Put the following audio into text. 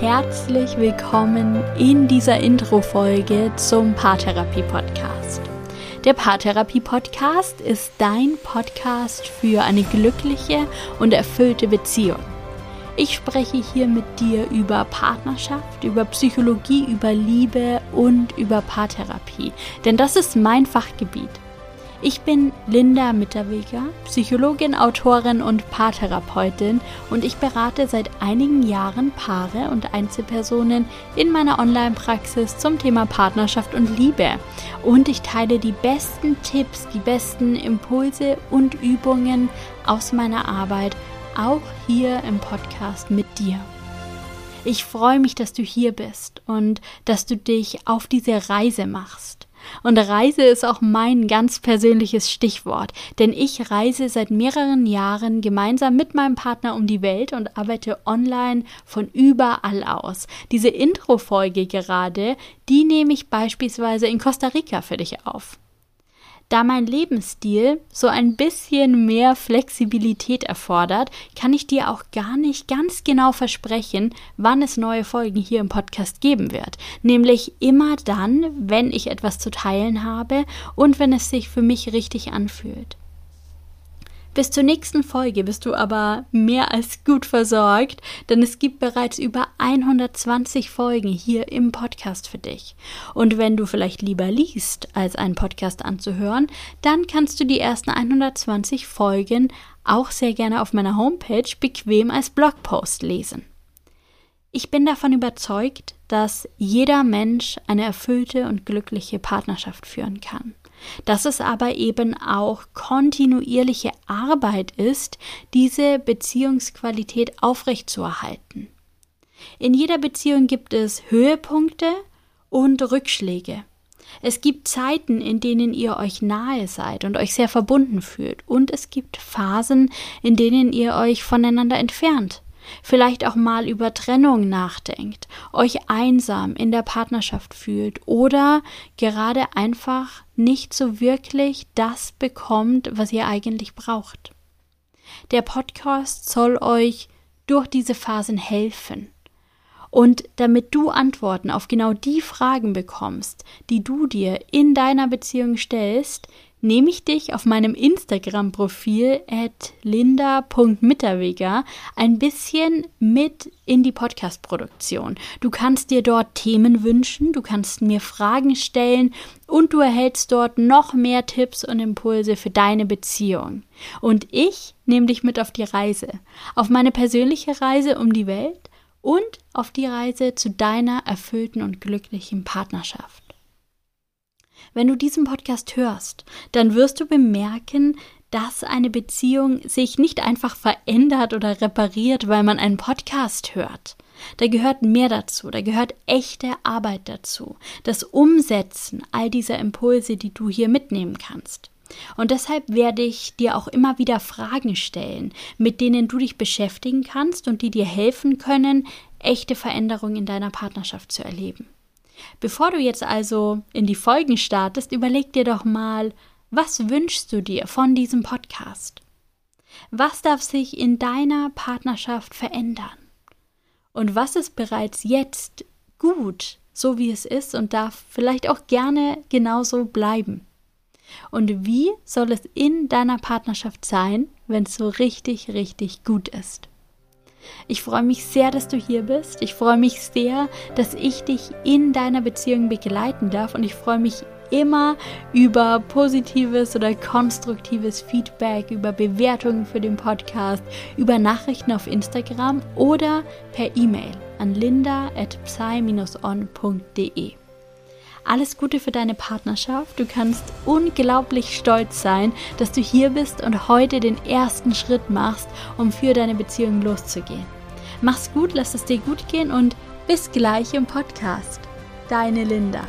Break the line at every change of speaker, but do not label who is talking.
herzlich willkommen in dieser Intro-Folge zum Paartherapie-Podcast. Der Paartherapie-Podcast ist dein Podcast für eine glückliche und erfüllte Beziehung. Ich spreche hier mit dir über Partnerschaft, über Psychologie, über Liebe und über Paartherapie, denn das ist mein Fachgebiet. Ich bin Linda Mitterweger, Psychologin, Autorin und Paartherapeutin und ich berate seit einigen Jahren Paare und Einzelpersonen in meiner Online-Praxis zum Thema Partnerschaft und Liebe. Und ich teile die besten Tipps, die besten Impulse und Übungen aus meiner Arbeit auch hier im Podcast mit dir. Ich freue mich, dass du hier bist und dass du dich auf diese Reise machst. Und Reise ist auch mein ganz persönliches Stichwort, denn ich reise seit mehreren Jahren gemeinsam mit meinem Partner um die Welt und arbeite online von überall aus. Diese Intro-Folge gerade, die nehme ich beispielsweise in Costa Rica für dich auf. Da mein Lebensstil so ein bisschen mehr Flexibilität erfordert, kann ich dir auch gar nicht ganz genau versprechen, wann es neue Folgen hier im Podcast geben wird. Nämlich immer dann, wenn ich etwas zu teilen habe und wenn es sich für mich richtig anfühlt. Bis zur nächsten Folge bist du aber mehr als gut versorgt, denn es gibt bereits über 120 Folgen hier im Podcast für dich. Und wenn du vielleicht lieber liest, als einen Podcast anzuhören, dann kannst du die ersten 120 Folgen auch sehr gerne auf meiner Homepage bequem als Blogpost lesen. Ich bin davon überzeugt, dass jeder Mensch eine erfüllte und glückliche Partnerschaft führen kann dass es aber eben auch kontinuierliche Arbeit ist, diese Beziehungsqualität aufrechtzuerhalten. In jeder Beziehung gibt es Höhepunkte und Rückschläge. Es gibt Zeiten, in denen ihr euch nahe seid und euch sehr verbunden fühlt, und es gibt Phasen, in denen ihr euch voneinander entfernt vielleicht auch mal über Trennung nachdenkt, euch einsam in der Partnerschaft fühlt oder gerade einfach nicht so wirklich das bekommt, was ihr eigentlich braucht. Der Podcast soll euch durch diese Phasen helfen. Und damit du Antworten auf genau die Fragen bekommst, die du dir in deiner Beziehung stellst, nehme ich dich auf meinem Instagram-Profil at linda.mitterweger ein bisschen mit in die Podcast-Produktion. Du kannst dir dort Themen wünschen, du kannst mir Fragen stellen und du erhältst dort noch mehr Tipps und Impulse für deine Beziehung. Und ich nehme dich mit auf die Reise, auf meine persönliche Reise um die Welt und auf die Reise zu deiner erfüllten und glücklichen Partnerschaft. Wenn du diesen Podcast hörst, dann wirst du bemerken, dass eine Beziehung sich nicht einfach verändert oder repariert, weil man einen Podcast hört. Da gehört mehr dazu, da gehört echte Arbeit dazu, das Umsetzen all dieser Impulse, die du hier mitnehmen kannst. Und deshalb werde ich dir auch immer wieder Fragen stellen, mit denen du dich beschäftigen kannst und die dir helfen können, echte Veränderungen in deiner Partnerschaft zu erleben. Bevor du jetzt also in die Folgen startest, überleg dir doch mal, was wünschst du dir von diesem Podcast? Was darf sich in deiner Partnerschaft verändern? Und was ist bereits jetzt gut, so wie es ist und darf vielleicht auch gerne genauso bleiben? Und wie soll es in deiner Partnerschaft sein, wenn es so richtig, richtig gut ist? Ich freue mich sehr, dass du hier bist. Ich freue mich sehr, dass ich dich in deiner Beziehung begleiten darf und ich freue mich immer über positives oder konstruktives Feedback, über Bewertungen für den Podcast, über Nachrichten auf Instagram oder per E-Mail an linda@psy-on.de. Alles Gute für deine Partnerschaft. Du kannst unglaublich stolz sein, dass du hier bist und heute den ersten Schritt machst, um für deine Beziehung loszugehen. Mach's gut, lass es dir gut gehen und bis gleich im Podcast. Deine Linda.